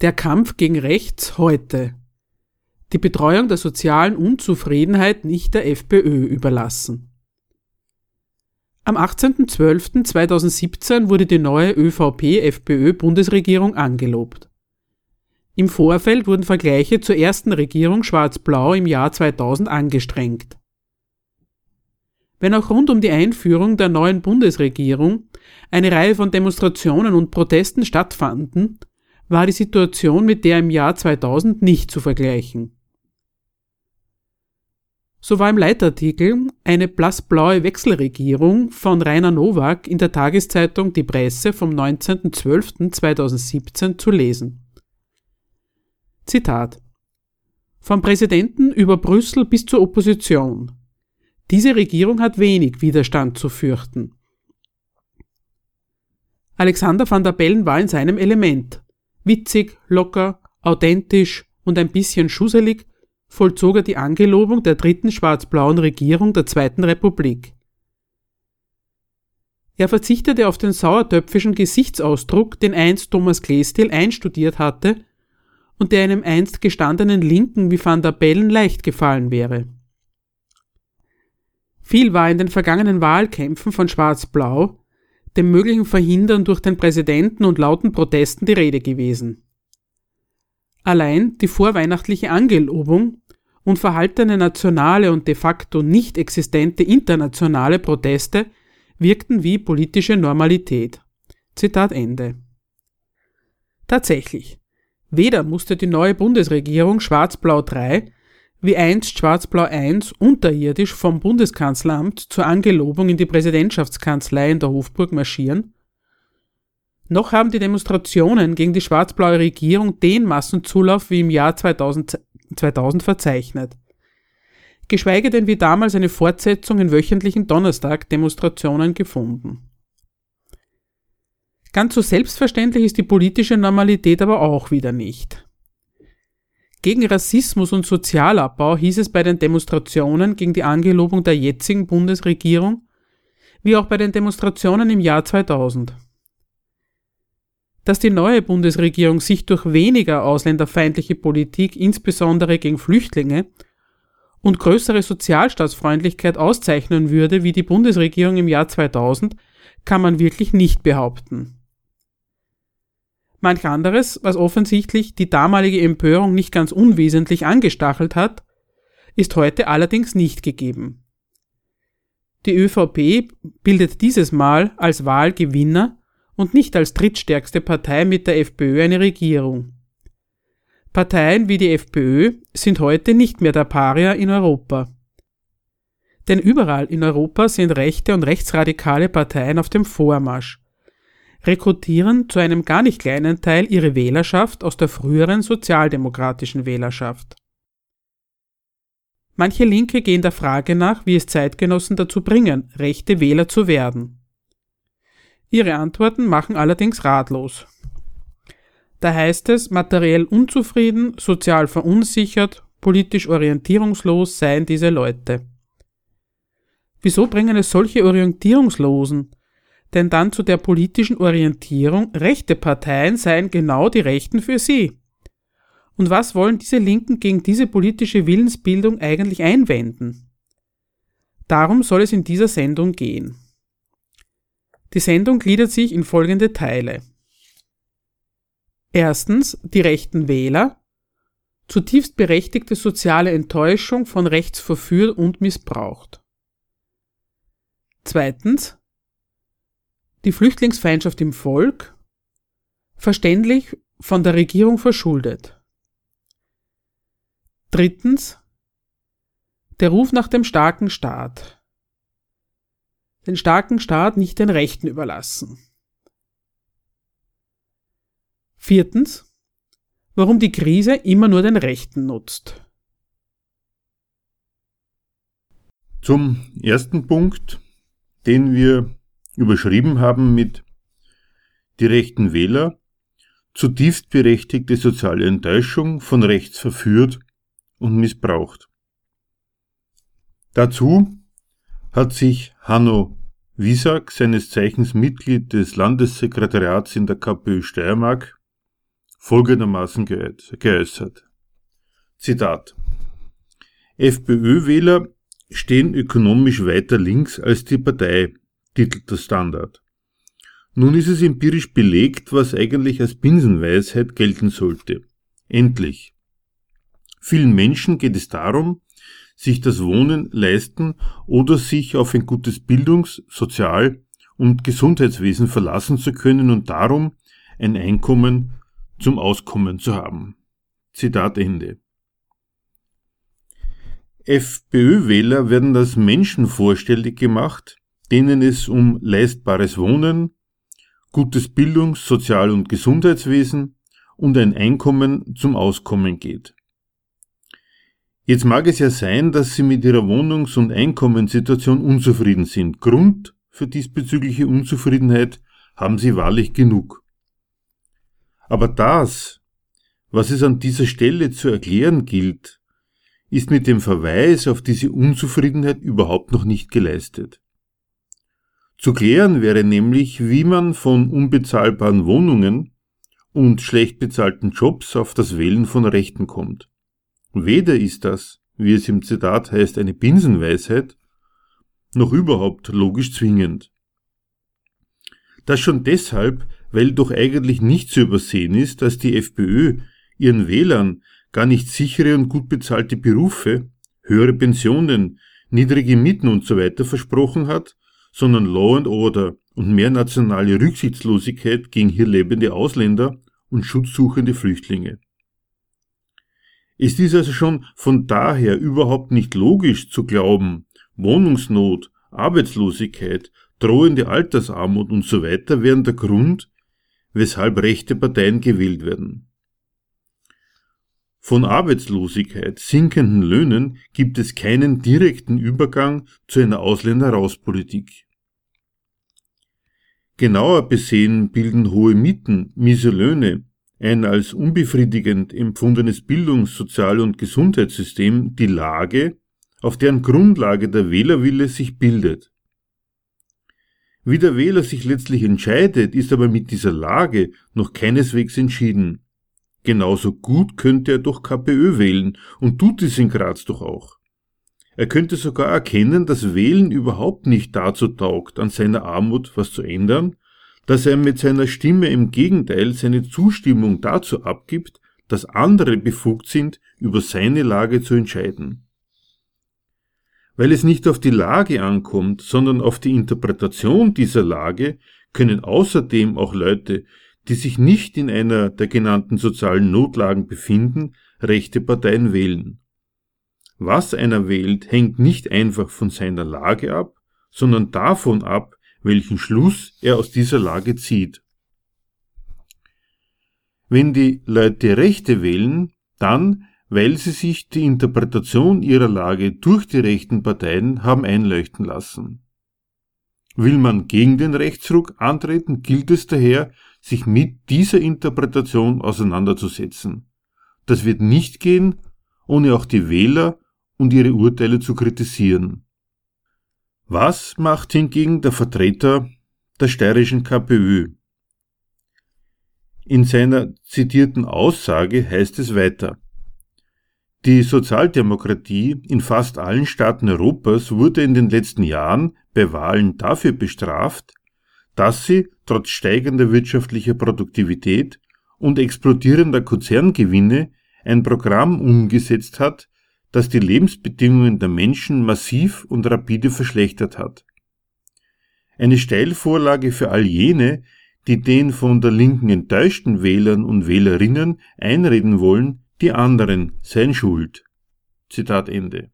Der Kampf gegen Rechts heute. Die Betreuung der sozialen Unzufriedenheit nicht der FPÖ überlassen. Am 18.12.2017 wurde die neue ÖVP-FPÖ-Bundesregierung angelobt. Im Vorfeld wurden Vergleiche zur ersten Regierung Schwarz-Blau im Jahr 2000 angestrengt. Wenn auch rund um die Einführung der neuen Bundesregierung eine Reihe von Demonstrationen und Protesten stattfanden, war die Situation mit der im Jahr 2000 nicht zu vergleichen. So war im Leitartikel eine blassblaue Wechselregierung von Rainer Nowak in der Tageszeitung Die Presse vom 19.12.2017 zu lesen. Zitat Vom Präsidenten über Brüssel bis zur Opposition. Diese Regierung hat wenig Widerstand zu fürchten. Alexander van der Bellen war in seinem Element. Witzig, locker, authentisch und ein bisschen schusselig vollzog er die Angelobung der dritten schwarz-blauen Regierung der Zweiten Republik. Er verzichtete auf den sauertöpfischen Gesichtsausdruck, den einst Thomas Kleestil einstudiert hatte und der einem einst gestandenen Linken wie Van der Bellen leicht gefallen wäre. Viel war in den vergangenen Wahlkämpfen von Schwarz-Blau, dem möglichen Verhindern durch den Präsidenten und lauten Protesten die Rede gewesen. Allein die vorweihnachtliche Angelobung und verhaltene nationale und de facto nicht existente internationale Proteste wirkten wie politische Normalität. Zitat Ende. Tatsächlich, weder musste die neue Bundesregierung Schwarz-Blau 3 wie einst Schwarz-Blau 1 unterirdisch vom Bundeskanzleramt zur Angelobung in die Präsidentschaftskanzlei in der Hofburg marschieren? Noch haben die Demonstrationen gegen die schwarz-blaue Regierung den Massenzulauf wie im Jahr 2000, 2000 verzeichnet. Geschweige denn wie damals eine Fortsetzung in wöchentlichen Donnerstag-Demonstrationen gefunden. Ganz so selbstverständlich ist die politische Normalität aber auch wieder nicht. Gegen Rassismus und Sozialabbau hieß es bei den Demonstrationen gegen die Angelobung der jetzigen Bundesregierung, wie auch bei den Demonstrationen im Jahr 2000. Dass die neue Bundesregierung sich durch weniger ausländerfeindliche Politik, insbesondere gegen Flüchtlinge, und größere Sozialstaatsfreundlichkeit auszeichnen würde wie die Bundesregierung im Jahr 2000, kann man wirklich nicht behaupten. Manch anderes, was offensichtlich die damalige Empörung nicht ganz unwesentlich angestachelt hat, ist heute allerdings nicht gegeben. Die ÖVP bildet dieses Mal als Wahlgewinner und nicht als drittstärkste Partei mit der FPÖ eine Regierung. Parteien wie die FPÖ sind heute nicht mehr der Paria in Europa. Denn überall in Europa sind rechte und rechtsradikale Parteien auf dem Vormarsch rekrutieren zu einem gar nicht kleinen Teil ihre Wählerschaft aus der früheren sozialdemokratischen Wählerschaft. Manche Linke gehen der Frage nach, wie es Zeitgenossen dazu bringen, rechte Wähler zu werden. Ihre Antworten machen allerdings ratlos. Da heißt es, materiell unzufrieden, sozial verunsichert, politisch orientierungslos seien diese Leute. Wieso bringen es solche Orientierungslosen, denn dann zu der politischen Orientierung, rechte Parteien seien genau die Rechten für sie. Und was wollen diese Linken gegen diese politische Willensbildung eigentlich einwenden? Darum soll es in dieser Sendung gehen. Die Sendung gliedert sich in folgende Teile. Erstens die rechten Wähler, zutiefst berechtigte soziale Enttäuschung von rechts verführt und missbraucht. Zweitens die Flüchtlingsfeindschaft im Volk, verständlich von der Regierung verschuldet. Drittens, der Ruf nach dem starken Staat. Den starken Staat nicht den Rechten überlassen. Viertens, warum die Krise immer nur den Rechten nutzt. Zum ersten Punkt, den wir überschrieben haben mit die rechten Wähler, zutiefst berechtigte soziale Enttäuschung von rechts verführt und missbraucht. Dazu hat sich Hanno Wiesack, seines Zeichens Mitglied des Landessekretariats in der KPÖ Steiermark, folgendermaßen geäußert. Zitat. FPÖ-Wähler stehen ökonomisch weiter links als die Partei, titelt der Standard. Nun ist es empirisch belegt, was eigentlich als Binsenweisheit gelten sollte. Endlich. Vielen Menschen geht es darum, sich das Wohnen leisten oder sich auf ein gutes Bildungs-, Sozial- und Gesundheitswesen verlassen zu können und darum ein Einkommen zum Auskommen zu haben. Zitat Ende. FPÖ-Wähler werden als Menschen vorstellig gemacht, denen es um leistbares Wohnen, gutes Bildungs-, Sozial- und Gesundheitswesen und ein Einkommen zum Auskommen geht. Jetzt mag es ja sein, dass Sie mit Ihrer Wohnungs- und Einkommenssituation unzufrieden sind. Grund für diesbezügliche Unzufriedenheit haben Sie wahrlich genug. Aber das, was es an dieser Stelle zu erklären gilt, ist mit dem Verweis auf diese Unzufriedenheit überhaupt noch nicht geleistet. Zu klären wäre nämlich, wie man von unbezahlbaren Wohnungen und schlecht bezahlten Jobs auf das Wählen von Rechten kommt. Weder ist das, wie es im Zitat heißt, eine Binsenweisheit, noch überhaupt logisch zwingend. Das schon deshalb, weil doch eigentlich nicht zu übersehen ist, dass die FPÖ ihren Wählern gar nicht sichere und gut bezahlte Berufe, höhere Pensionen, niedrige Mieten und so versprochen hat, sondern Law and Order und mehr nationale Rücksichtslosigkeit gegen hier lebende Ausländer und schutzsuchende Flüchtlinge. Es ist also schon von daher überhaupt nicht logisch zu glauben, Wohnungsnot, Arbeitslosigkeit, drohende Altersarmut und so wären der Grund, weshalb rechte Parteien gewählt werden. Von Arbeitslosigkeit, sinkenden Löhnen gibt es keinen direkten Übergang zu einer Ausländerrauspolitik. Genauer besehen bilden hohe Mieten, miese Löhne, ein als unbefriedigend empfundenes Bildungs-, Sozial- und Gesundheitssystem die Lage, auf deren Grundlage der Wählerwille sich bildet. Wie der Wähler sich letztlich entscheidet, ist aber mit dieser Lage noch keineswegs entschieden. Genauso gut könnte er doch KPÖ wählen und tut es in Graz doch auch. Er könnte sogar erkennen, dass Wählen überhaupt nicht dazu taugt, an seiner Armut was zu ändern dass er mit seiner Stimme im Gegenteil seine Zustimmung dazu abgibt, dass andere befugt sind, über seine Lage zu entscheiden. Weil es nicht auf die Lage ankommt, sondern auf die Interpretation dieser Lage, können außerdem auch Leute, die sich nicht in einer der genannten sozialen Notlagen befinden, rechte Parteien wählen. Was einer wählt, hängt nicht einfach von seiner Lage ab, sondern davon ab, welchen Schluss er aus dieser Lage zieht. Wenn die Leute Rechte wählen, dann, weil sie sich die Interpretation ihrer Lage durch die rechten Parteien haben einleuchten lassen. Will man gegen den Rechtsruck antreten, gilt es daher, sich mit dieser Interpretation auseinanderzusetzen. Das wird nicht gehen, ohne auch die Wähler und ihre Urteile zu kritisieren. Was macht hingegen der Vertreter der steirischen KPÖ? In seiner zitierten Aussage heißt es weiter. Die Sozialdemokratie in fast allen Staaten Europas wurde in den letzten Jahren bei Wahlen dafür bestraft, dass sie trotz steigender wirtschaftlicher Produktivität und explodierender Konzerngewinne ein Programm umgesetzt hat, das die Lebensbedingungen der Menschen massiv und rapide verschlechtert hat. Eine Steilvorlage für all jene, die den von der Linken enttäuschten Wählern und Wählerinnen einreden wollen, die anderen seien schuld. Zitat Ende.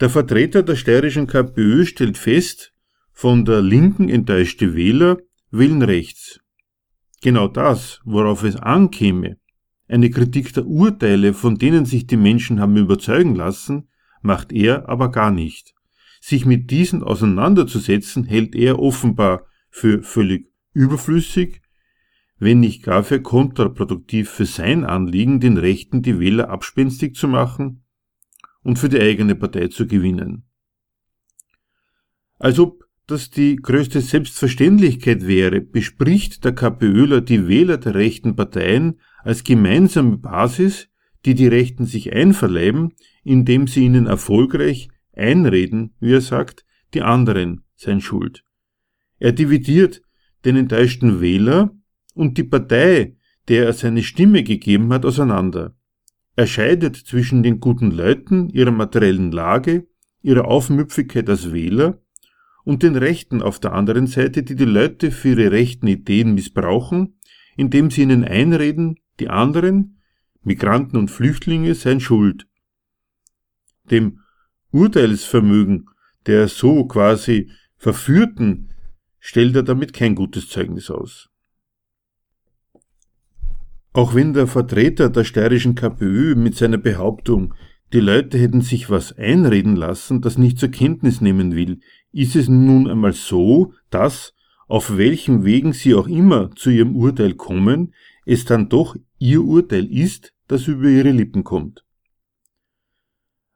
Der Vertreter der steirischen KPÖ stellt fest, von der Linken enttäuschte Wähler wählen rechts. Genau das, worauf es ankäme, eine Kritik der Urteile, von denen sich die Menschen haben überzeugen lassen, macht er aber gar nicht. Sich mit diesen auseinanderzusetzen, hält er offenbar für völlig überflüssig, wenn nicht gar für kontraproduktiv für sein Anliegen, den Rechten die Wähler abspenstig zu machen und für die eigene Partei zu gewinnen. Als ob das die größte Selbstverständlichkeit wäre, bespricht der KPÖler die Wähler der rechten Parteien als gemeinsame Basis, die die Rechten sich einverleiben, indem sie ihnen erfolgreich einreden, wie er sagt, die anderen seien schuld. Er dividiert den enttäuschten Wähler und die Partei, der er seine Stimme gegeben hat, auseinander. Er scheidet zwischen den guten Leuten, ihrer materiellen Lage, ihrer Aufmüpfigkeit als Wähler und den Rechten auf der anderen Seite, die die Leute für ihre rechten Ideen missbrauchen, indem sie ihnen einreden, die anderen, Migranten und Flüchtlinge, seien schuld. Dem Urteilsvermögen der so quasi Verführten stellt er damit kein gutes Zeugnis aus. Auch wenn der Vertreter der steirischen KPÖ mit seiner Behauptung, die Leute hätten sich was einreden lassen, das nicht zur Kenntnis nehmen will, ist es nun einmal so, dass, auf welchen Wegen sie auch immer zu ihrem Urteil kommen, es dann doch ihr Urteil ist, das über ihre Lippen kommt.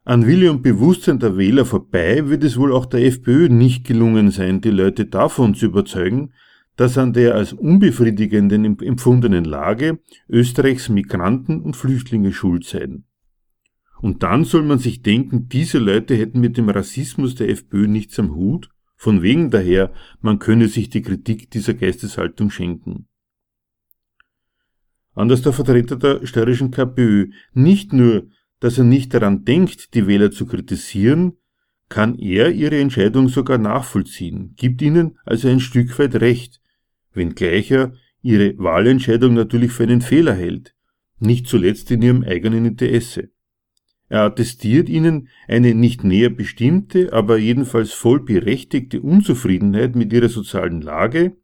An Wille und Bewusstsein der Wähler vorbei wird es wohl auch der FPÖ nicht gelungen sein, die Leute davon zu überzeugen, dass an der als unbefriedigenden empfundenen Lage Österreichs Migranten und Flüchtlinge schuld seien. Und dann soll man sich denken, diese Leute hätten mit dem Rassismus der FPÖ nichts am Hut, von wegen daher, man könne sich die Kritik dieser Geisteshaltung schenken. Anders der Vertreter der steirischen KPÖ, nicht nur, dass er nicht daran denkt, die Wähler zu kritisieren, kann er ihre Entscheidung sogar nachvollziehen, gibt ihnen also ein Stück weit recht, wenngleich er ihre Wahlentscheidung natürlich für einen Fehler hält, nicht zuletzt in ihrem eigenen Interesse. Er attestiert ihnen eine nicht näher bestimmte, aber jedenfalls voll berechtigte Unzufriedenheit mit ihrer sozialen Lage,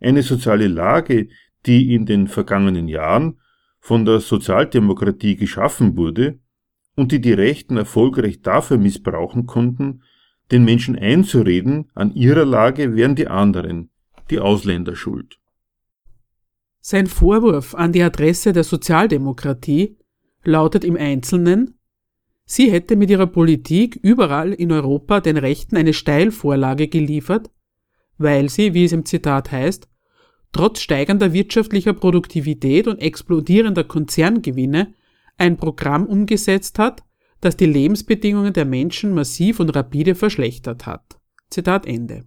eine soziale Lage, die in den vergangenen Jahren von der Sozialdemokratie geschaffen wurde und die die Rechten erfolgreich dafür missbrauchen konnten, den Menschen einzureden, an ihrer Lage wären die anderen, die Ausländer schuld. Sein Vorwurf an die Adresse der Sozialdemokratie lautet im Einzelnen, sie hätte mit ihrer Politik überall in Europa den Rechten eine Steilvorlage geliefert, weil sie, wie es im Zitat heißt, trotz steigender wirtschaftlicher Produktivität und explodierender Konzerngewinne ein Programm umgesetzt hat, das die Lebensbedingungen der Menschen massiv und rapide verschlechtert hat. Zitat Ende.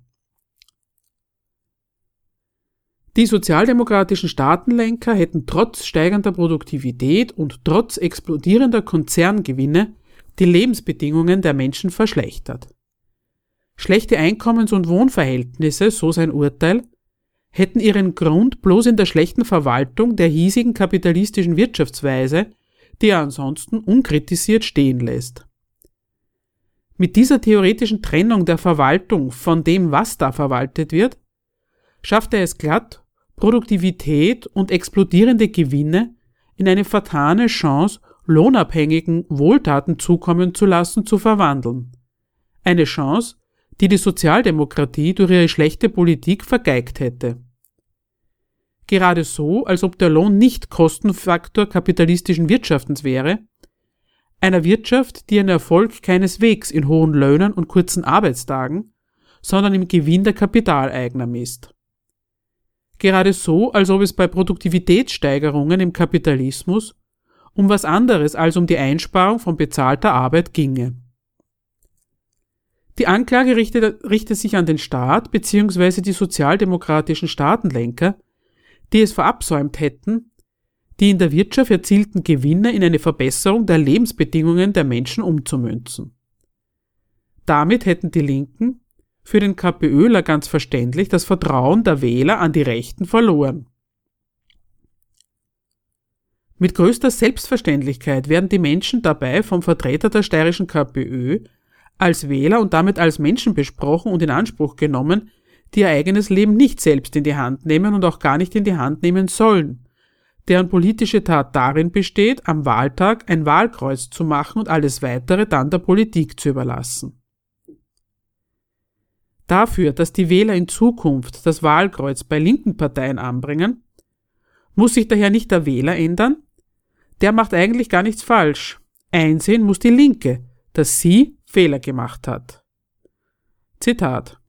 Die sozialdemokratischen Staatenlenker hätten trotz steigender Produktivität und trotz explodierender Konzerngewinne die Lebensbedingungen der Menschen verschlechtert. Schlechte Einkommens- und Wohnverhältnisse, so sein Urteil, hätten ihren Grund bloß in der schlechten Verwaltung der hiesigen kapitalistischen Wirtschaftsweise, die er ansonsten unkritisiert stehen lässt. Mit dieser theoretischen Trennung der Verwaltung von dem, was da verwaltet wird, schafft er es glatt, Produktivität und explodierende Gewinne in eine fatale Chance, lohnabhängigen Wohltaten zukommen zu lassen, zu verwandeln. Eine Chance, die die Sozialdemokratie durch ihre schlechte Politik vergeigt hätte. Gerade so, als ob der Lohn nicht Kostenfaktor kapitalistischen Wirtschaftens wäre, einer Wirtschaft, die ihren Erfolg keineswegs in hohen Löhnen und kurzen Arbeitstagen, sondern im Gewinn der Kapitaleigner misst gerade so, als ob es bei Produktivitätssteigerungen im Kapitalismus um was anderes als um die Einsparung von bezahlter Arbeit ginge. Die Anklage richtet, richtet sich an den Staat bzw. die sozialdemokratischen Staatenlenker, die es verabsäumt hätten, die in der Wirtschaft erzielten Gewinne in eine Verbesserung der Lebensbedingungen der Menschen umzumünzen. Damit hätten die Linken für den KPÖler ganz verständlich das Vertrauen der Wähler an die Rechten verloren. Mit größter Selbstverständlichkeit werden die Menschen dabei vom Vertreter der steirischen KPÖ als Wähler und damit als Menschen besprochen und in Anspruch genommen, die ihr eigenes Leben nicht selbst in die Hand nehmen und auch gar nicht in die Hand nehmen sollen, deren politische Tat darin besteht, am Wahltag ein Wahlkreuz zu machen und alles weitere dann der Politik zu überlassen. Dafür, dass die Wähler in Zukunft das Wahlkreuz bei linken Parteien anbringen, muss sich daher nicht der Wähler ändern, der macht eigentlich gar nichts falsch. Einsehen muss die Linke, dass sie Fehler gemacht hat. Zitat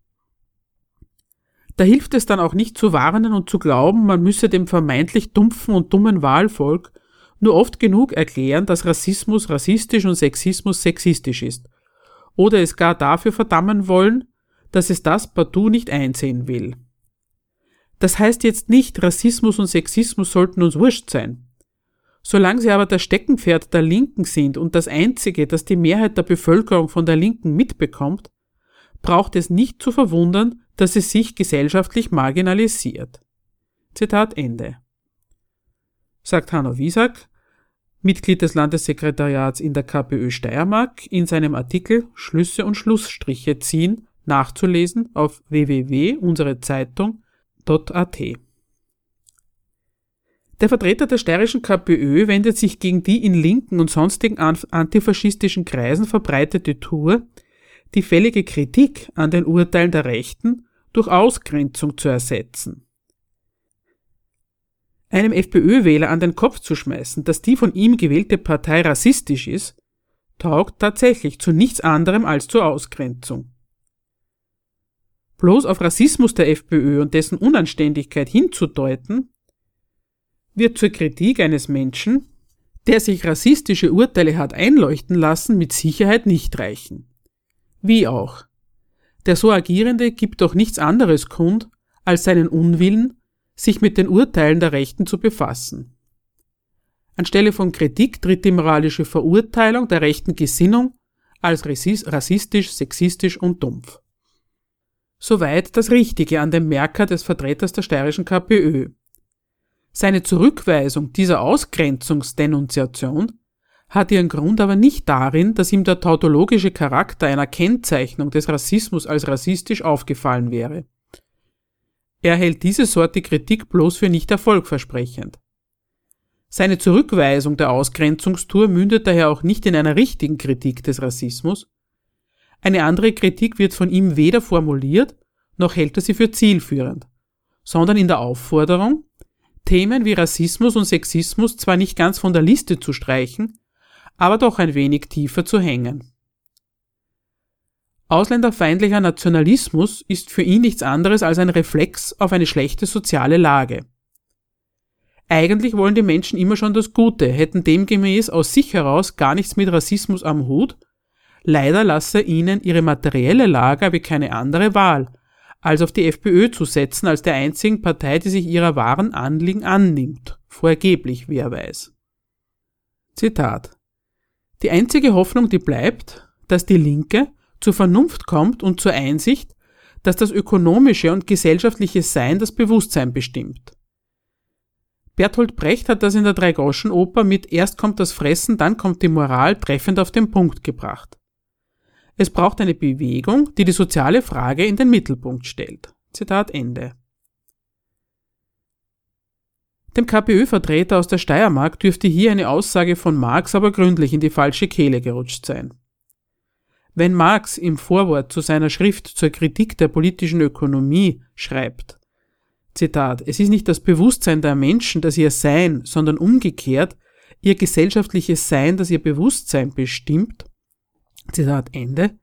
da hilft es dann auch nicht zu warnen und zu glauben, man müsse dem vermeintlich dumpfen und dummen Wahlvolk nur oft genug erklären, dass Rassismus rassistisch und Sexismus sexistisch ist. Oder es gar dafür verdammen wollen, dass es das partout nicht einsehen will. Das heißt jetzt nicht, Rassismus und Sexismus sollten uns wurscht sein. Solange sie aber das Steckenpferd der Linken sind und das einzige, das die Mehrheit der Bevölkerung von der Linken mitbekommt, braucht es nicht zu verwundern, dass es sich gesellschaftlich marginalisiert. Zitat Ende. Sagt Hanno Wiesack, Mitglied des Landessekretariats in der KPÖ Steiermark, in seinem Artikel Schlüsse und Schlussstriche ziehen, nachzulesen auf www.unserezeitung.at. Der Vertreter der steirischen KPÖ wendet sich gegen die in linken und sonstigen antifaschistischen Kreisen verbreitete Tour, die fällige Kritik an den Urteilen der Rechten durch Ausgrenzung zu ersetzen. Einem FPÖ-Wähler an den Kopf zu schmeißen, dass die von ihm gewählte Partei rassistisch ist, taugt tatsächlich zu nichts anderem als zur Ausgrenzung. Bloß auf Rassismus der FPÖ und dessen Unanständigkeit hinzudeuten, wird zur Kritik eines Menschen, der sich rassistische Urteile hat einleuchten lassen, mit Sicherheit nicht reichen. Wie auch. Der so Agierende gibt doch nichts anderes kund, als seinen Unwillen, sich mit den Urteilen der Rechten zu befassen. Anstelle von Kritik tritt die moralische Verurteilung der rechten Gesinnung als rassistisch, sexistisch und dumpf. Soweit das Richtige an dem Merker des Vertreters der steirischen KPÖ. Seine Zurückweisung dieser Ausgrenzungsdenunziation hat ihren Grund aber nicht darin, dass ihm der tautologische Charakter einer Kennzeichnung des Rassismus als rassistisch aufgefallen wäre. Er hält diese Sorte Kritik bloß für nicht erfolgversprechend. Seine Zurückweisung der Ausgrenzungstour mündet daher auch nicht in einer richtigen Kritik des Rassismus. Eine andere Kritik wird von ihm weder formuliert, noch hält er sie für zielführend, sondern in der Aufforderung, Themen wie Rassismus und Sexismus zwar nicht ganz von der Liste zu streichen, aber doch ein wenig tiefer zu hängen. Ausländerfeindlicher Nationalismus ist für ihn nichts anderes als ein Reflex auf eine schlechte soziale Lage. Eigentlich wollen die Menschen immer schon das Gute, hätten demgemäß aus sich heraus gar nichts mit Rassismus am Hut, leider lasse ihnen ihre materielle Lage wie keine andere Wahl, als auf die FPÖ zu setzen als der einzigen Partei, die sich ihrer wahren Anliegen annimmt, vorgeblich, wer weiß. Zitat die einzige Hoffnung, die bleibt, dass die Linke zur Vernunft kommt und zur Einsicht, dass das ökonomische und gesellschaftliche Sein das Bewusstsein bestimmt. Bertolt Brecht hat das in der Dreigroschenoper mit Erst kommt das Fressen, dann kommt die Moral treffend auf den Punkt gebracht. Es braucht eine Bewegung, die die soziale Frage in den Mittelpunkt stellt. Zitat Ende. Dem KPÖ-Vertreter aus der Steiermark dürfte hier eine Aussage von Marx aber gründlich in die falsche Kehle gerutscht sein. Wenn Marx im Vorwort zu seiner Schrift zur Kritik der politischen Ökonomie schreibt, Zitat, es ist nicht das Bewusstsein der Menschen, das ihr Sein, sondern umgekehrt ihr gesellschaftliches Sein, das ihr Bewusstsein bestimmt, Zitat Ende,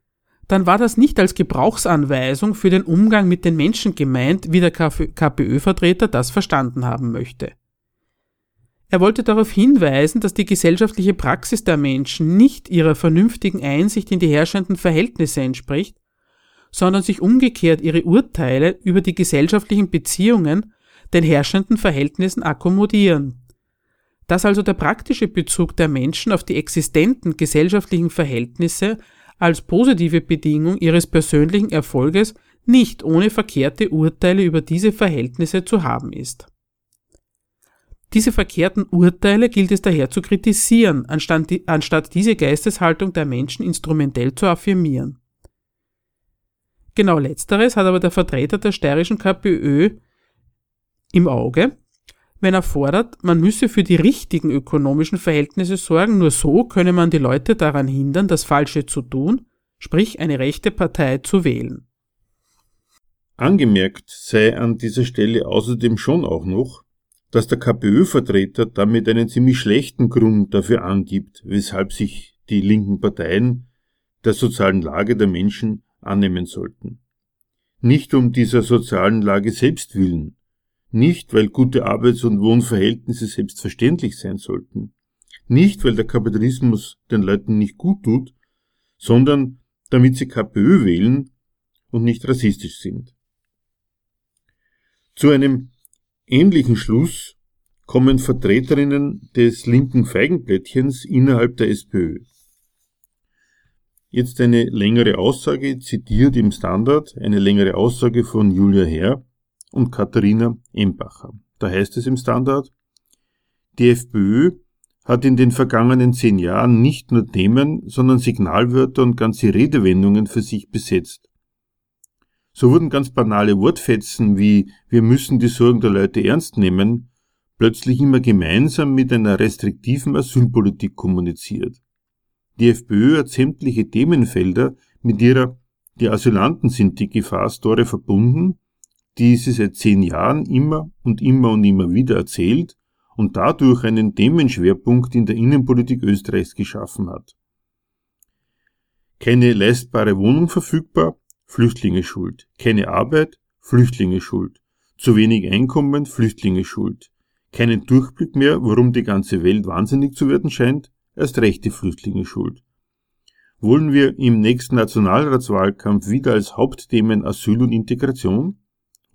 dann war das nicht als Gebrauchsanweisung für den Umgang mit den Menschen gemeint, wie der KPÖ-Vertreter das verstanden haben möchte. Er wollte darauf hinweisen, dass die gesellschaftliche Praxis der Menschen nicht ihrer vernünftigen Einsicht in die herrschenden Verhältnisse entspricht, sondern sich umgekehrt ihre Urteile über die gesellschaftlichen Beziehungen den herrschenden Verhältnissen akkommodieren. Dass also der praktische Bezug der Menschen auf die existenten gesellschaftlichen Verhältnisse als positive Bedingung ihres persönlichen Erfolges nicht ohne verkehrte Urteile über diese Verhältnisse zu haben ist. Diese verkehrten Urteile gilt es daher zu kritisieren, anstatt, die, anstatt diese Geisteshaltung der Menschen instrumentell zu affirmieren. Genau letzteres hat aber der Vertreter der steirischen KPÖ im Auge, wenn er fordert, man müsse für die richtigen ökonomischen Verhältnisse sorgen, nur so könne man die Leute daran hindern, das Falsche zu tun, sprich eine rechte Partei zu wählen. Angemerkt sei an dieser Stelle außerdem schon auch noch, dass der KPÖ-Vertreter damit einen ziemlich schlechten Grund dafür angibt, weshalb sich die linken Parteien der sozialen Lage der Menschen annehmen sollten. Nicht um dieser sozialen Lage selbst willen, nicht weil gute Arbeits- und Wohnverhältnisse selbstverständlich sein sollten, nicht weil der Kapitalismus den Leuten nicht gut tut, sondern damit sie KPÖ wählen und nicht rassistisch sind. Zu einem ähnlichen Schluss kommen Vertreterinnen des linken Feigenblättchens innerhalb der SPÖ. Jetzt eine längere Aussage, zitiert im Standard, eine längere Aussage von Julia Herr und Katharina Embacher. Da heißt es im Standard, die FPÖ hat in den vergangenen zehn Jahren nicht nur Themen, sondern Signalwörter und ganze Redewendungen für sich besetzt. So wurden ganz banale Wortfetzen wie wir müssen die Sorgen der Leute ernst nehmen plötzlich immer gemeinsam mit einer restriktiven Asylpolitik kommuniziert. Die FPÖ hat sämtliche Themenfelder mit ihrer Die Asylanten sind die Gefahrstore verbunden, die sie seit zehn Jahren immer und immer und immer wieder erzählt und dadurch einen Themenschwerpunkt in der Innenpolitik Österreichs geschaffen hat. Keine leistbare Wohnung verfügbar, Flüchtlinge schuld. Keine Arbeit, Flüchtlinge schuld. Zu wenig Einkommen, Flüchtlinge schuld. Keinen Durchblick mehr, warum die ganze Welt wahnsinnig zu werden scheint, erst rechte Flüchtlinge schuld. Wollen wir im nächsten Nationalratswahlkampf wieder als Hauptthemen Asyl und Integration?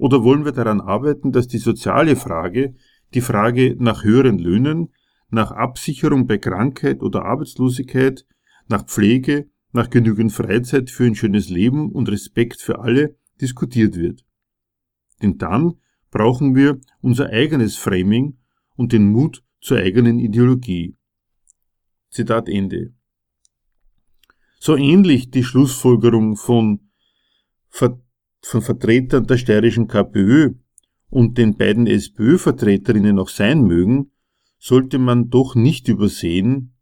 Oder wollen wir daran arbeiten, dass die soziale Frage, die Frage nach höheren Löhnen, nach Absicherung bei Krankheit oder Arbeitslosigkeit, nach Pflege, nach genügend Freizeit für ein schönes Leben und Respekt für alle diskutiert wird? Denn dann brauchen wir unser eigenes Framing und den Mut zur eigenen Ideologie. Zitat Ende. So ähnlich die Schlussfolgerung von, von Vertretern der steirischen KPÖ und den beiden SPÖ-Vertreterinnen auch sein mögen, sollte man doch nicht übersehen,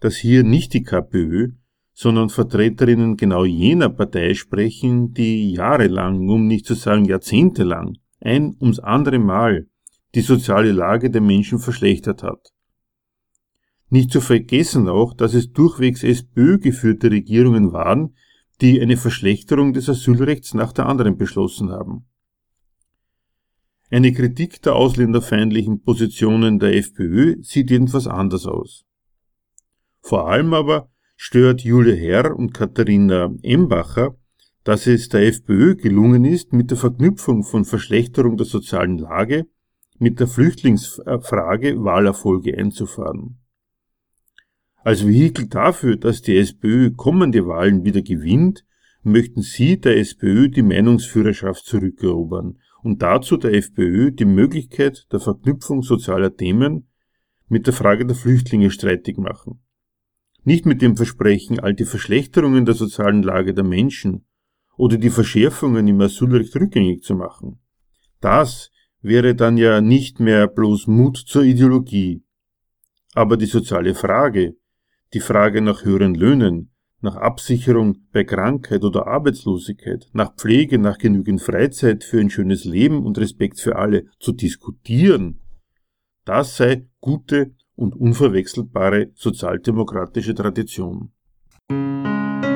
dass hier nicht die KPÖ, sondern Vertreterinnen genau jener Partei sprechen, die jahrelang, um nicht zu sagen jahrzehntelang, ein ums andere Mal die soziale Lage der Menschen verschlechtert hat. Nicht zu vergessen auch, dass es durchwegs SPÖ geführte Regierungen waren, die eine Verschlechterung des Asylrechts nach der anderen beschlossen haben. Eine Kritik der ausländerfeindlichen Positionen der FPÖ sieht jedenfalls anders aus. Vor allem aber stört Julia Herr und Katharina Embacher, dass es der FPÖ gelungen ist, mit der Verknüpfung von Verschlechterung der sozialen Lage mit der Flüchtlingsfrage Wahlerfolge einzufahren. Als Vehikel dafür, dass die SPÖ kommende Wahlen wieder gewinnt, möchten Sie der SPÖ die Meinungsführerschaft zurückerobern und dazu der FPÖ die Möglichkeit der Verknüpfung sozialer Themen mit der Frage der Flüchtlinge streitig machen. Nicht mit dem Versprechen, all die Verschlechterungen der sozialen Lage der Menschen oder die Verschärfungen im Asylrecht rückgängig zu machen. Das wäre dann ja nicht mehr bloß Mut zur Ideologie. Aber die soziale Frage, die Frage nach höheren Löhnen, nach Absicherung bei Krankheit oder Arbeitslosigkeit, nach Pflege, nach genügend Freizeit für ein schönes Leben und Respekt für alle zu diskutieren, das sei gute und unverwechselbare sozialdemokratische Tradition. Zweitens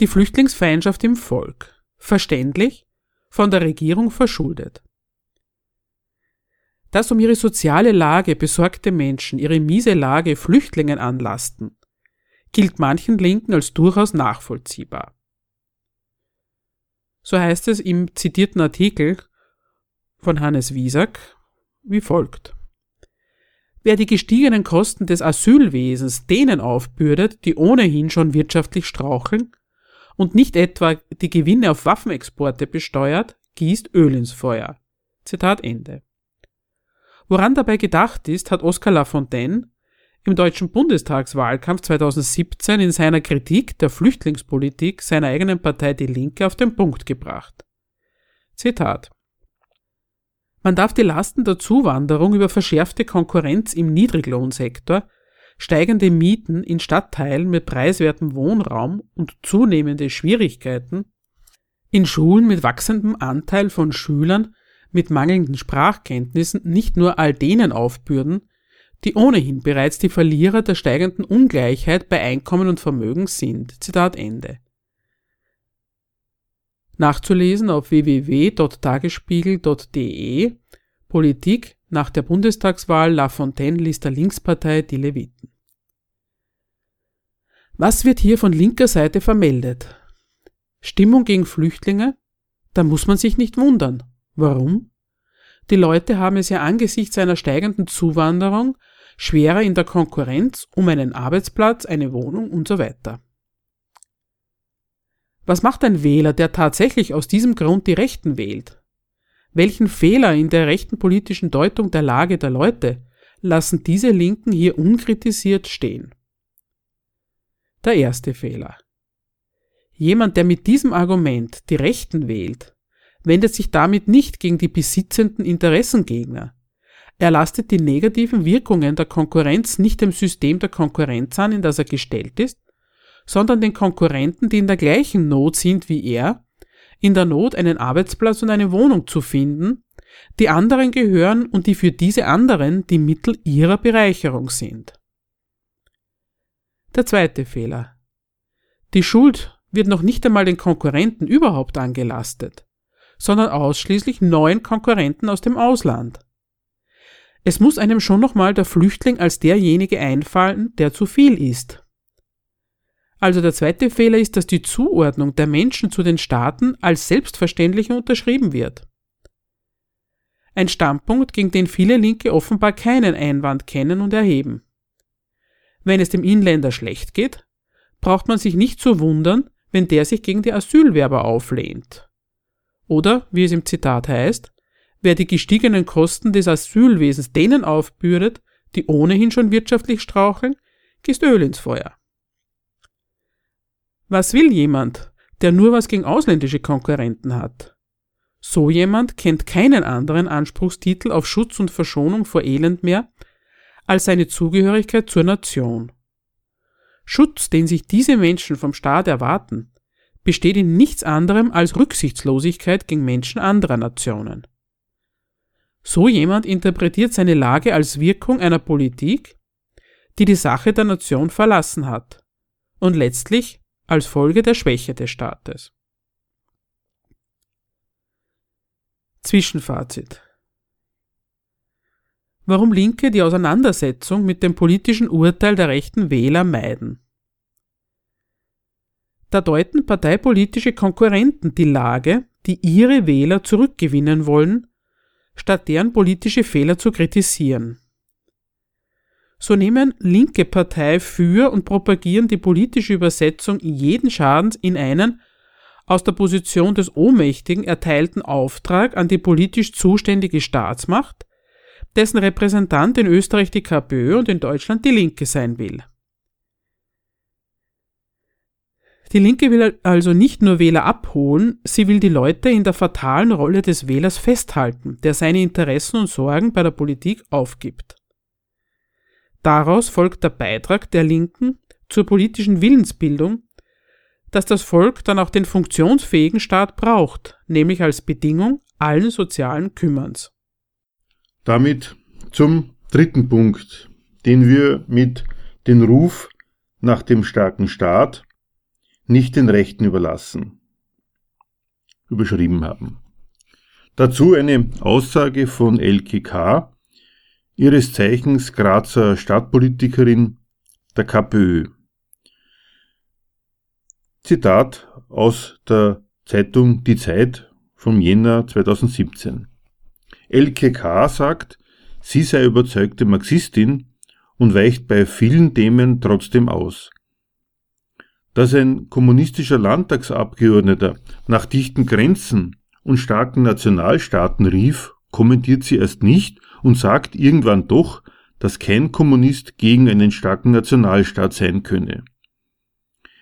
die Flüchtlingsfeindschaft im Volk. Verständlich, von der Regierung verschuldet. Dass um ihre soziale Lage besorgte Menschen ihre miese Lage Flüchtlingen anlasten, gilt manchen Linken als durchaus nachvollziehbar. So heißt es im zitierten Artikel von Hannes Wiesack wie folgt. Wer die gestiegenen Kosten des Asylwesens denen aufbürdet, die ohnehin schon wirtschaftlich straucheln und nicht etwa die Gewinne auf Waffenexporte besteuert, gießt Öl ins Feuer. Zitat Ende. Woran dabei gedacht ist, hat Oskar Lafontaine im deutschen Bundestagswahlkampf 2017 in seiner Kritik der Flüchtlingspolitik seiner eigenen Partei Die Linke auf den Punkt gebracht. Zitat Man darf die Lasten der Zuwanderung über verschärfte Konkurrenz im Niedriglohnsektor, steigende Mieten in Stadtteilen mit preiswertem Wohnraum und zunehmende Schwierigkeiten in Schulen mit wachsendem Anteil von Schülern mit mangelnden Sprachkenntnissen nicht nur all denen aufbürden, die ohnehin bereits die Verlierer der steigenden Ungleichheit bei Einkommen und Vermögen sind. Zitat Ende. Nachzulesen auf www.tagesspiegel.de Politik nach der Bundestagswahl La Fontaine Lister Linkspartei Die Leviten. Was wird hier von linker Seite vermeldet? Stimmung gegen Flüchtlinge? Da muss man sich nicht wundern. Warum? Die Leute haben es ja angesichts einer steigenden Zuwanderung schwerer in der Konkurrenz um einen Arbeitsplatz, eine Wohnung und so weiter. Was macht ein Wähler, der tatsächlich aus diesem Grund die Rechten wählt? Welchen Fehler in der rechten politischen Deutung der Lage der Leute lassen diese Linken hier unkritisiert stehen? Der erste Fehler. Jemand, der mit diesem Argument die Rechten wählt, wendet sich damit nicht gegen die besitzenden Interessengegner. Er lastet die negativen Wirkungen der Konkurrenz nicht dem System der Konkurrenz an, in das er gestellt ist, sondern den Konkurrenten, die in der gleichen Not sind wie er, in der Not einen Arbeitsplatz und eine Wohnung zu finden, die anderen gehören und die für diese anderen die Mittel ihrer Bereicherung sind. Der zweite Fehler. Die Schuld wird noch nicht einmal den Konkurrenten überhaupt angelastet, sondern ausschließlich neuen Konkurrenten aus dem Ausland. Es muss einem schon nochmal der Flüchtling als derjenige einfallen, der zu viel ist. Also der zweite Fehler ist, dass die Zuordnung der Menschen zu den Staaten als selbstverständlich unterschrieben wird. Ein Standpunkt, gegen den viele Linke offenbar keinen Einwand kennen und erheben. Wenn es dem Inländer schlecht geht, braucht man sich nicht zu wundern, wenn der sich gegen die Asylwerber auflehnt. Oder, wie es im Zitat heißt, wer die gestiegenen Kosten des Asylwesens denen aufbürdet, die ohnehin schon wirtschaftlich straucheln, gießt Öl ins Feuer. Was will jemand, der nur was gegen ausländische Konkurrenten hat? So jemand kennt keinen anderen Anspruchstitel auf Schutz und Verschonung vor Elend mehr als seine Zugehörigkeit zur Nation. Schutz, den sich diese Menschen vom Staat erwarten, besteht in nichts anderem als Rücksichtslosigkeit gegen Menschen anderer Nationen. So jemand interpretiert seine Lage als Wirkung einer Politik, die die Sache der Nation verlassen hat und letztlich als Folge der Schwäche des Staates. Zwischenfazit warum Linke die Auseinandersetzung mit dem politischen Urteil der rechten Wähler meiden. Da deuten parteipolitische Konkurrenten die Lage, die ihre Wähler zurückgewinnen wollen, statt deren politische Fehler zu kritisieren. So nehmen linke Partei für und propagieren die politische Übersetzung jeden Schadens in einen aus der Position des Ohnmächtigen erteilten Auftrag an die politisch zuständige Staatsmacht, dessen Repräsentant in Österreich die KPÖ und in Deutschland die Linke sein will. Die Linke will also nicht nur Wähler abholen, sie will die Leute in der fatalen Rolle des Wählers festhalten, der seine Interessen und Sorgen bei der Politik aufgibt. Daraus folgt der Beitrag der Linken zur politischen Willensbildung, dass das Volk dann auch den funktionsfähigen Staat braucht, nämlich als Bedingung allen sozialen Kümmerns. Damit zum dritten Punkt, den wir mit dem Ruf nach dem starken Staat nicht den Rechten überlassen, überschrieben haben. Dazu eine Aussage von Elke K., ihres Zeichens Grazer Stadtpolitikerin der KPÖ. Zitat aus der Zeitung Die Zeit vom Jänner 2017. Elke K. sagt, sie sei überzeugte Marxistin und weicht bei vielen Themen trotzdem aus. Dass ein kommunistischer Landtagsabgeordneter nach dichten Grenzen und starken Nationalstaaten rief, kommentiert sie erst nicht und sagt irgendwann doch, dass kein Kommunist gegen einen starken Nationalstaat sein könne.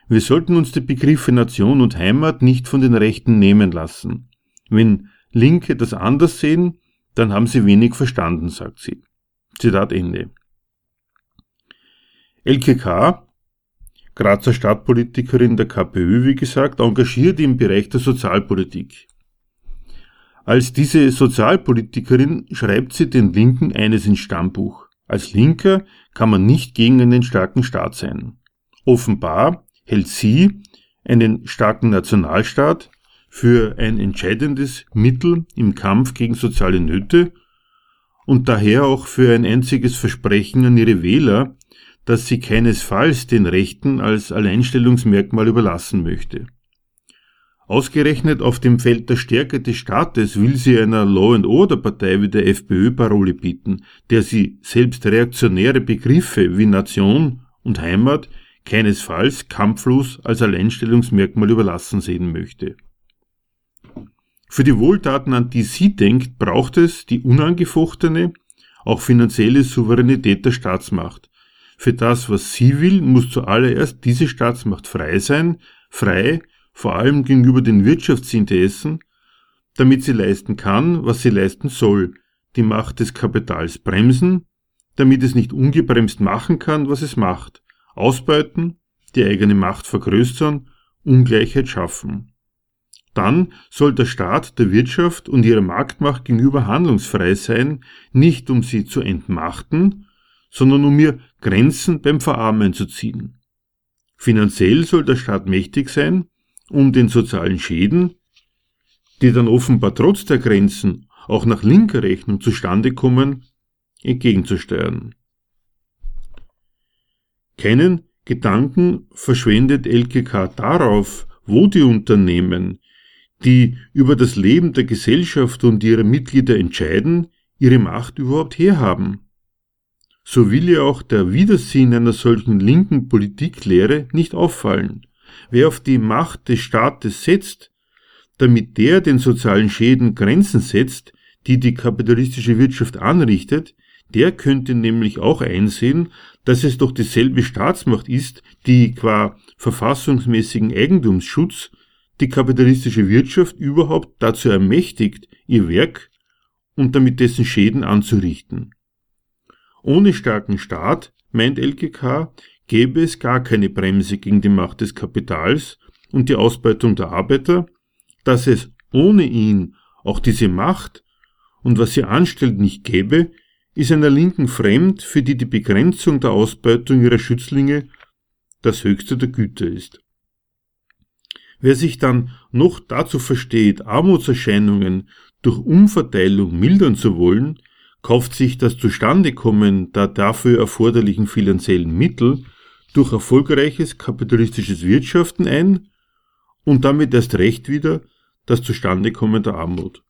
Wir sollten uns die Begriffe Nation und Heimat nicht von den Rechten nehmen lassen. Wenn Linke das anders sehen, dann haben sie wenig verstanden, sagt sie. Zitat Ende. Elke K., Grazer Stadtpolitikerin der KPÖ, wie gesagt, engagiert im Bereich der Sozialpolitik. Als diese Sozialpolitikerin schreibt sie den Linken eines ins Stammbuch. Als Linker kann man nicht gegen einen starken Staat sein. Offenbar hält sie einen starken Nationalstaat für ein entscheidendes Mittel im Kampf gegen soziale Nöte und daher auch für ein einziges Versprechen an ihre Wähler, dass sie keinesfalls den Rechten als Alleinstellungsmerkmal überlassen möchte. Ausgerechnet auf dem Feld der Stärke des Staates will sie einer Law and Order Partei wie der FPÖ Parole bieten, der sie selbst reaktionäre Begriffe wie Nation und Heimat keinesfalls kampflos als Alleinstellungsmerkmal überlassen sehen möchte. Für die Wohltaten, an die sie denkt, braucht es die unangefochtene, auch finanzielle Souveränität der Staatsmacht. Für das, was sie will, muss zuallererst diese Staatsmacht frei sein, frei vor allem gegenüber den Wirtschaftsinteressen, damit sie leisten kann, was sie leisten soll, die Macht des Kapitals bremsen, damit es nicht ungebremst machen kann, was es macht, ausbeuten, die eigene Macht vergrößern, Ungleichheit schaffen. Dann soll der Staat der Wirtschaft und ihrer Marktmacht gegenüber handlungsfrei sein, nicht um sie zu entmachten, sondern um ihr Grenzen beim Verarmen zu ziehen. Finanziell soll der Staat mächtig sein, um den sozialen Schäden, die dann offenbar trotz der Grenzen auch nach linker Rechnung zustande kommen, entgegenzusteuern. Keinen Gedanken verschwendet LKK darauf, wo die Unternehmen, die über das Leben der Gesellschaft und ihrer Mitglieder entscheiden, ihre Macht überhaupt herhaben. So will ja auch der Widersinn einer solchen linken Politiklehre nicht auffallen. Wer auf die Macht des Staates setzt, damit der den sozialen Schäden Grenzen setzt, die die kapitalistische Wirtschaft anrichtet, der könnte nämlich auch einsehen, dass es doch dieselbe Staatsmacht ist, die qua verfassungsmäßigen Eigentumsschutz die kapitalistische Wirtschaft überhaupt dazu ermächtigt, ihr Werk und damit dessen Schäden anzurichten. Ohne starken Staat, meint LGK, gäbe es gar keine Bremse gegen die Macht des Kapitals und die Ausbeutung der Arbeiter, dass es ohne ihn auch diese Macht und was sie anstellt nicht gäbe, ist einer Linken fremd, für die die Begrenzung der Ausbeutung ihrer Schützlinge das höchste der Güter ist. Wer sich dann noch dazu versteht, Armutserscheinungen durch Umverteilung mildern zu wollen, kauft sich das Zustandekommen der dafür erforderlichen finanziellen Mittel durch erfolgreiches kapitalistisches Wirtschaften ein und damit erst recht wieder das Zustandekommen der Armut.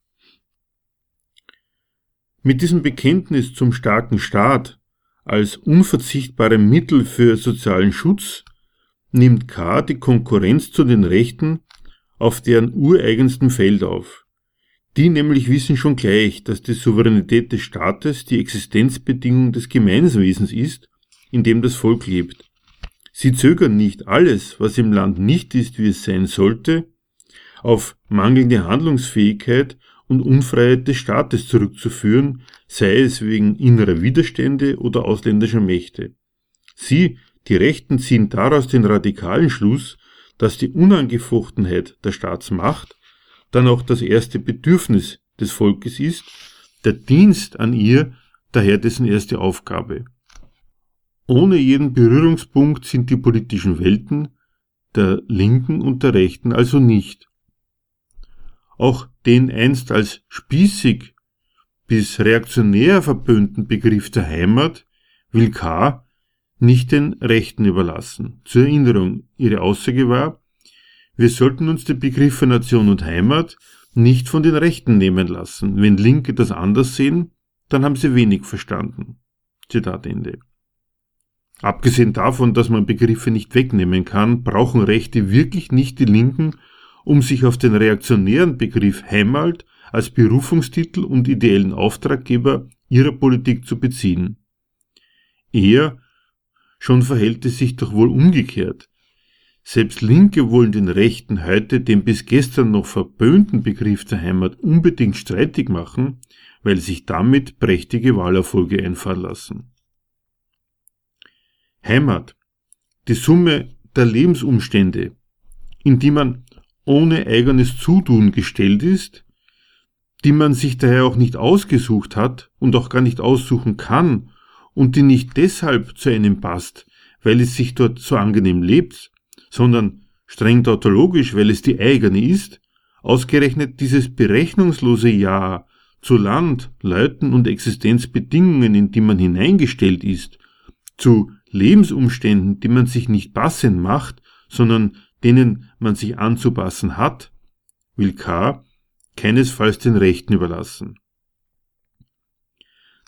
Mit diesem Bekenntnis zum starken Staat als unverzichtbarem Mittel für sozialen Schutz nimmt K. die Konkurrenz zu den Rechten auf deren ureigenstem Feld auf. Die nämlich wissen schon gleich, dass die Souveränität des Staates die Existenzbedingung des Gemeinswesens ist, in dem das Volk lebt. Sie zögern nicht alles, was im Land nicht ist, wie es sein sollte, auf mangelnde Handlungsfähigkeit und Unfreiheit des Staates zurückzuführen, sei es wegen innerer Widerstände oder ausländischer Mächte. Sie, die Rechten, ziehen daraus den radikalen Schluss, dass die Unangefochtenheit der Staatsmacht dann auch das erste Bedürfnis des Volkes ist, der Dienst an ihr daher dessen erste Aufgabe. Ohne jeden Berührungspunkt sind die politischen Welten, der Linken und der Rechten also nicht. Auch den einst als spießig bis reaktionär verböhnten Begriff der Heimat will K. nicht den Rechten überlassen. Zur Erinnerung, ihre Aussage war, wir sollten uns die Begriffe Nation und Heimat nicht von den Rechten nehmen lassen. Wenn Linke das anders sehen, dann haben sie wenig verstanden. Zitat Ende. Abgesehen davon, dass man Begriffe nicht wegnehmen kann, brauchen Rechte wirklich nicht die Linken, um sich auf den reaktionären Begriff Heimat als Berufungstitel und ideellen Auftraggeber ihrer Politik zu beziehen. Eher schon verhält es sich doch wohl umgekehrt. Selbst Linke wollen den Rechten heute den bis gestern noch verböhnten Begriff der Heimat unbedingt streitig machen, weil sich damit prächtige Wahlerfolge einfahren lassen. Heimat, die Summe der Lebensumstände, in die man ohne eigenes Zutun gestellt ist, die man sich daher auch nicht ausgesucht hat und auch gar nicht aussuchen kann und die nicht deshalb zu einem passt, weil es sich dort so angenehm lebt, sondern streng tautologisch, weil es die eigene ist, ausgerechnet dieses berechnungslose Ja zu Land, Leuten und Existenzbedingungen, in die man hineingestellt ist, zu Lebensumständen, die man sich nicht passend macht, sondern denen man sich anzupassen hat, will K. keinesfalls den Rechten überlassen.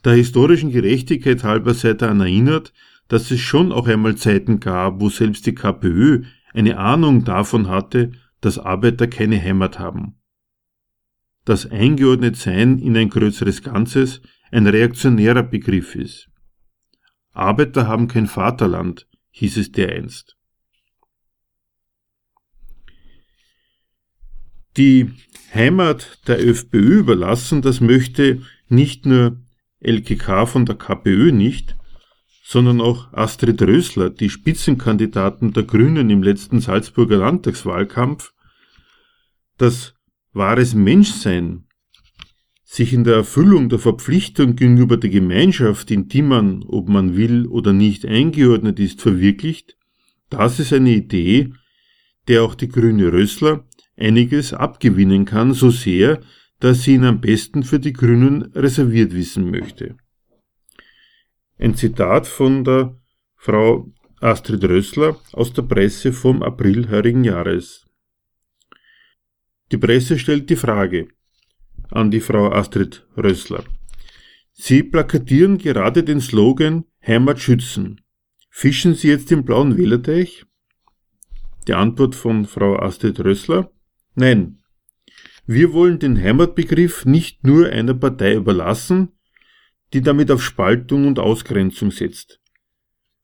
Der historischen Gerechtigkeit halber sei daran erinnert, dass es schon auch einmal Zeiten gab, wo selbst die KPÖ eine Ahnung davon hatte, dass Arbeiter keine Heimat haben. Das eingeordnet Sein in ein größeres Ganzes ein reaktionärer Begriff ist. Arbeiter haben kein Vaterland, hieß es dereinst. Die Heimat der FPÖ überlassen, das möchte nicht nur LKK von der KPÖ nicht, sondern auch Astrid Rösler, die Spitzenkandidaten der Grünen im letzten Salzburger Landtagswahlkampf, das wahres Menschsein sich in der Erfüllung der Verpflichtung gegenüber der Gemeinschaft, in die man, ob man will oder nicht eingeordnet ist, verwirklicht, das ist eine Idee, der auch die grüne Rössler einiges abgewinnen kann, so sehr, dass sie ihn am besten für die Grünen reserviert wissen möchte. Ein Zitat von der Frau Astrid Rössler aus der Presse vom April heurigen Jahres. Die Presse stellt die Frage, an die Frau Astrid Rössler. Sie plakatieren gerade den Slogan Heimat schützen. Fischen Sie jetzt im blauen Wählerteich? Die Antwort von Frau Astrid Rössler? Nein. Wir wollen den Heimatbegriff nicht nur einer Partei überlassen, die damit auf Spaltung und Ausgrenzung setzt.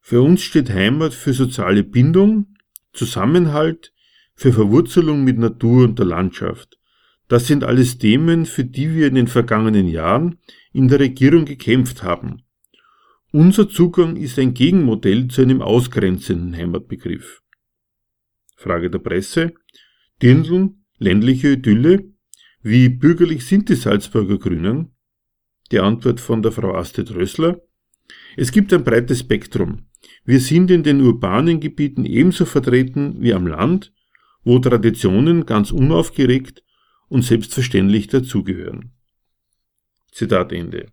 Für uns steht Heimat für soziale Bindung, Zusammenhalt, für Verwurzelung mit Natur und der Landschaft. Das sind alles Themen, für die wir in den vergangenen Jahren in der Regierung gekämpft haben. Unser Zugang ist ein Gegenmodell zu einem ausgrenzenden Heimatbegriff. Frage der Presse. Dirndln, ländliche Idylle? Wie bürgerlich sind die Salzburger Grünen? Die Antwort von der Frau Astrid Rössler. Es gibt ein breites Spektrum. Wir sind in den urbanen Gebieten ebenso vertreten wie am Land, wo Traditionen ganz unaufgeregt und selbstverständlich dazugehören. Zitat Ende.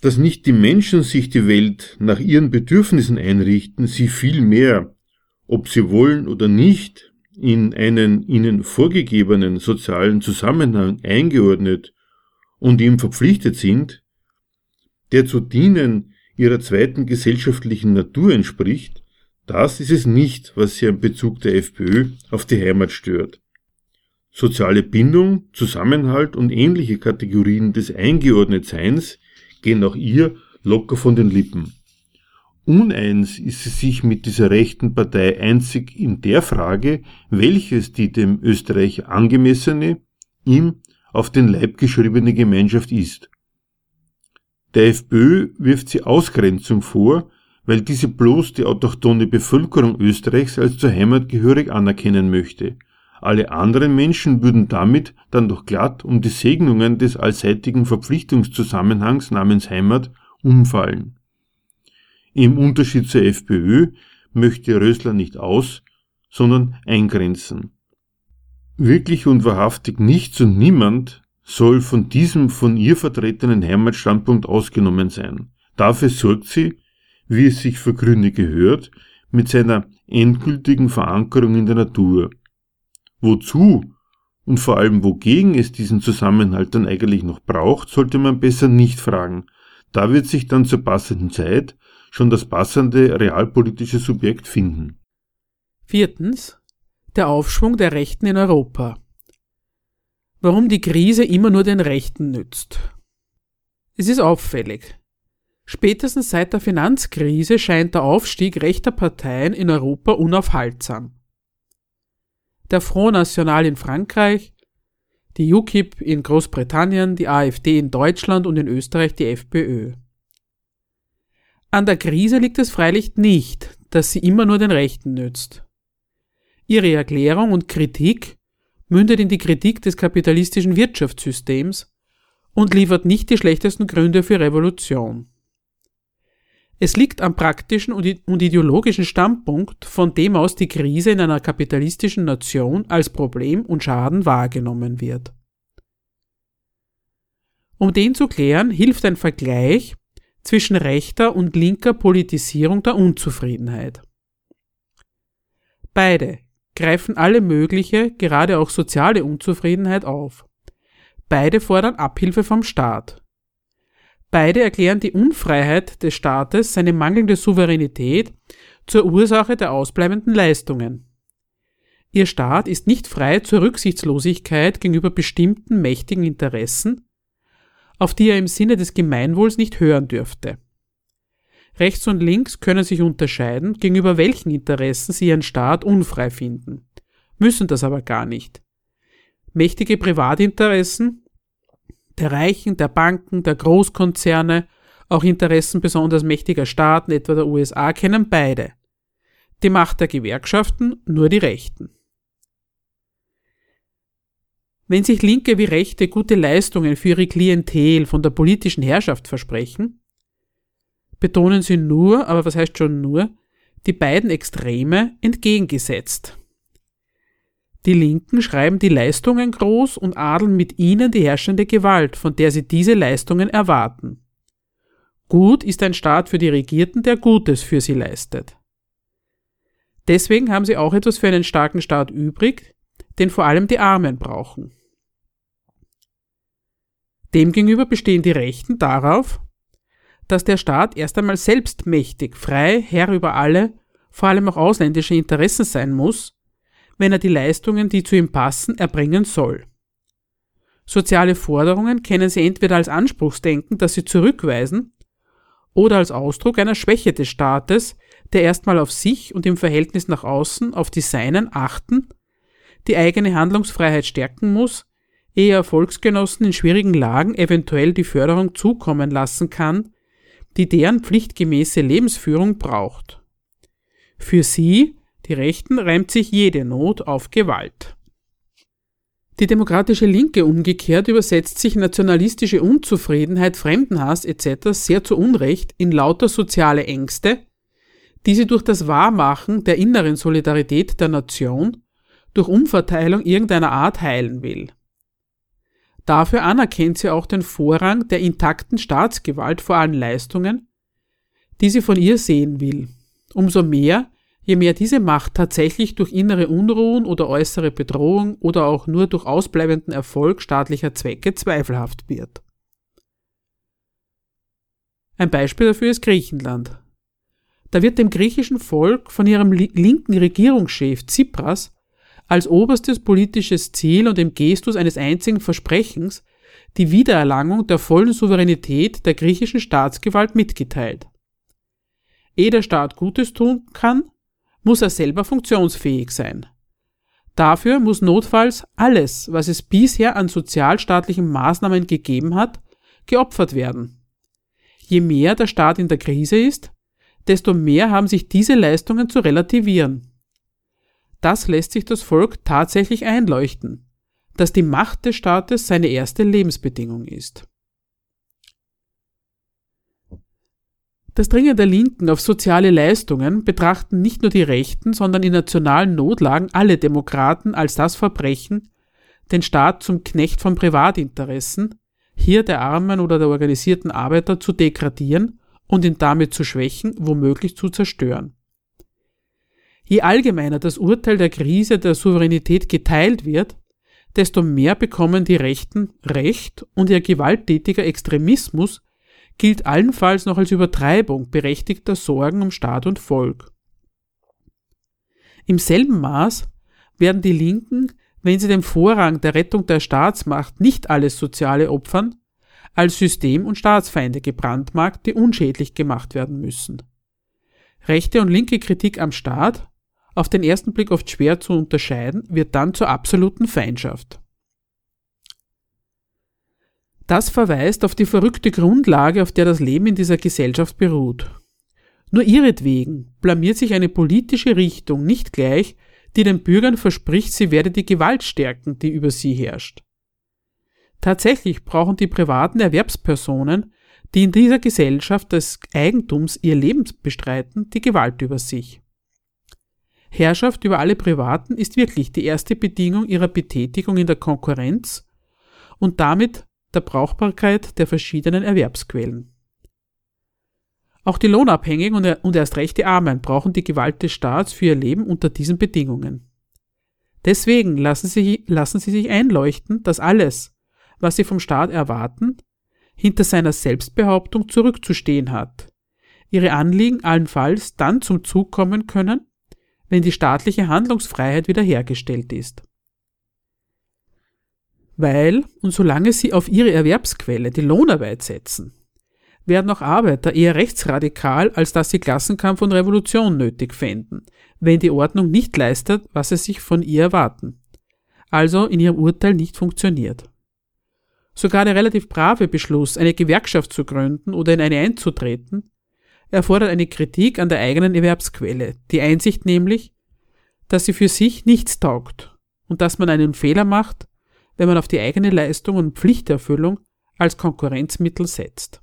Dass nicht die Menschen sich die Welt nach ihren Bedürfnissen einrichten, sie vielmehr, ob sie wollen oder nicht, in einen ihnen vorgegebenen sozialen Zusammenhang eingeordnet und ihm verpflichtet sind, der zu dienen ihrer zweiten gesellschaftlichen Natur entspricht, das ist es nicht, was sie am Bezug der FPÖ auf die Heimat stört. Soziale Bindung, Zusammenhalt und ähnliche Kategorien des Eingeordnetseins gehen auch ihr locker von den Lippen. Uneins ist sie sich mit dieser rechten Partei einzig in der Frage, welches die dem Österreich angemessene, ihm auf den Leib geschriebene Gemeinschaft ist. Der FPÖ wirft sie Ausgrenzung vor, weil diese bloß die autochtone Bevölkerung Österreichs als zur Heimat gehörig anerkennen möchte alle anderen Menschen würden damit dann doch glatt um die Segnungen des allseitigen Verpflichtungszusammenhangs namens Heimat umfallen. Im Unterschied zur FPÖ möchte Rösler nicht aus, sondern eingrenzen. Wirklich und wahrhaftig nichts und niemand soll von diesem von ihr vertretenen Heimatstandpunkt ausgenommen sein. Dafür sorgt sie, wie es sich für Gründe gehört, mit seiner endgültigen Verankerung in der Natur. Wozu und vor allem wogegen es diesen Zusammenhalt dann eigentlich noch braucht, sollte man besser nicht fragen. Da wird sich dann zur passenden Zeit schon das passende realpolitische Subjekt finden. Viertens. Der Aufschwung der Rechten in Europa. Warum die Krise immer nur den Rechten nützt. Es ist auffällig. Spätestens seit der Finanzkrise scheint der Aufstieg rechter Parteien in Europa unaufhaltsam. Der Front National in Frankreich, die UKIP in Großbritannien, die AfD in Deutschland und in Österreich die FPÖ. An der Krise liegt es freilich nicht, dass sie immer nur den Rechten nützt. Ihre Erklärung und Kritik mündet in die Kritik des kapitalistischen Wirtschaftssystems und liefert nicht die schlechtesten Gründe für Revolution. Es liegt am praktischen und ideologischen Standpunkt, von dem aus die Krise in einer kapitalistischen Nation als Problem und Schaden wahrgenommen wird. Um den zu klären, hilft ein Vergleich zwischen rechter und linker Politisierung der Unzufriedenheit. Beide greifen alle mögliche, gerade auch soziale Unzufriedenheit auf. Beide fordern Abhilfe vom Staat. Beide erklären die Unfreiheit des Staates, seine mangelnde Souveränität zur Ursache der ausbleibenden Leistungen. Ihr Staat ist nicht frei zur Rücksichtslosigkeit gegenüber bestimmten mächtigen Interessen, auf die er im Sinne des Gemeinwohls nicht hören dürfte. Rechts und links können sich unterscheiden, gegenüber welchen Interessen sie ihren Staat unfrei finden, müssen das aber gar nicht. Mächtige Privatinteressen der Reichen, der Banken, der Großkonzerne, auch Interessen besonders mächtiger Staaten, etwa der USA, kennen beide. Die Macht der Gewerkschaften nur die Rechten. Wenn sich Linke wie Rechte gute Leistungen für ihre Klientel von der politischen Herrschaft versprechen, betonen sie nur, aber was heißt schon nur, die beiden Extreme entgegengesetzt. Die Linken schreiben die Leistungen groß und adeln mit ihnen die herrschende Gewalt, von der sie diese Leistungen erwarten. Gut ist ein Staat für die Regierten, der Gutes für sie leistet. Deswegen haben sie auch etwas für einen starken Staat übrig, den vor allem die Armen brauchen. Demgegenüber bestehen die Rechten darauf, dass der Staat erst einmal selbstmächtig, frei, Herr über alle, vor allem auch ausländische Interessen sein muss wenn er die Leistungen, die zu ihm passen, erbringen soll. Soziale Forderungen kennen sie entweder als Anspruchsdenken, das sie zurückweisen, oder als Ausdruck einer Schwäche des Staates, der erstmal auf sich und im Verhältnis nach außen auf die Seinen achten, die eigene Handlungsfreiheit stärken muss, ehe er Volksgenossen in schwierigen Lagen eventuell die Förderung zukommen lassen kann, die deren pflichtgemäße Lebensführung braucht. Für sie die Rechten reimt sich jede Not auf Gewalt. Die demokratische Linke umgekehrt übersetzt sich nationalistische Unzufriedenheit, Fremdenhass etc. sehr zu Unrecht in lauter soziale Ängste, die sie durch das Wahrmachen der inneren Solidarität der Nation durch Umverteilung irgendeiner Art heilen will. Dafür anerkennt sie auch den Vorrang der intakten Staatsgewalt vor allen Leistungen, die sie von ihr sehen will. Umso mehr, Je mehr diese Macht tatsächlich durch innere Unruhen oder äußere Bedrohung oder auch nur durch ausbleibenden Erfolg staatlicher Zwecke zweifelhaft wird. Ein Beispiel dafür ist Griechenland. Da wird dem griechischen Volk von ihrem linken Regierungschef Tsipras als oberstes politisches Ziel und im Gestus eines einzigen Versprechens die Wiedererlangung der vollen Souveränität der griechischen Staatsgewalt mitgeteilt. Ehe der Staat Gutes tun kann, muss er selber funktionsfähig sein. Dafür muss notfalls alles, was es bisher an sozialstaatlichen Maßnahmen gegeben hat, geopfert werden. Je mehr der Staat in der Krise ist, desto mehr haben sich diese Leistungen zu relativieren. Das lässt sich das Volk tatsächlich einleuchten, dass die Macht des Staates seine erste Lebensbedingung ist. Das Dringen der Linken auf soziale Leistungen betrachten nicht nur die Rechten, sondern in nationalen Notlagen alle Demokraten als das Verbrechen, den Staat zum Knecht von Privatinteressen, hier der armen oder der organisierten Arbeiter zu degradieren und ihn damit zu schwächen, womöglich zu zerstören. Je allgemeiner das Urteil der Krise der Souveränität geteilt wird, desto mehr bekommen die Rechten Recht und ihr gewalttätiger Extremismus gilt allenfalls noch als Übertreibung berechtigter Sorgen um Staat und Volk. Im selben Maß werden die Linken, wenn sie dem Vorrang der Rettung der Staatsmacht nicht alles soziale opfern, als System- und Staatsfeinde gebrandmarkt, die unschädlich gemacht werden müssen. Rechte und linke Kritik am Staat, auf den ersten Blick oft schwer zu unterscheiden, wird dann zur absoluten Feindschaft. Das verweist auf die verrückte Grundlage, auf der das Leben in dieser Gesellschaft beruht. Nur ihretwegen blamiert sich eine politische Richtung nicht gleich, die den Bürgern verspricht, sie werde die Gewalt stärken, die über sie herrscht. Tatsächlich brauchen die privaten Erwerbspersonen, die in dieser Gesellschaft des Eigentums ihr Leben bestreiten, die Gewalt über sich. Herrschaft über alle Privaten ist wirklich die erste Bedingung ihrer Betätigung in der Konkurrenz und damit der Brauchbarkeit der verschiedenen Erwerbsquellen. Auch die Lohnabhängigen und erst recht die Armen brauchen die Gewalt des Staats für ihr Leben unter diesen Bedingungen. Deswegen lassen sie, lassen sie sich einleuchten, dass alles, was sie vom Staat erwarten, hinter seiner Selbstbehauptung zurückzustehen hat, ihre Anliegen allenfalls dann zum Zug kommen können, wenn die staatliche Handlungsfreiheit wiederhergestellt ist weil und solange sie auf ihre Erwerbsquelle, die Lohnarbeit setzen, werden auch Arbeiter eher rechtsradikal, als dass sie Klassenkampf und Revolution nötig fänden, wenn die Ordnung nicht leistet, was sie sich von ihr erwarten, also in ihrem Urteil nicht funktioniert. Sogar der relativ brave Beschluss, eine Gewerkschaft zu gründen oder in eine einzutreten, erfordert eine Kritik an der eigenen Erwerbsquelle, die Einsicht nämlich, dass sie für sich nichts taugt und dass man einen Fehler macht, wenn man auf die eigene Leistung und Pflichterfüllung als Konkurrenzmittel setzt.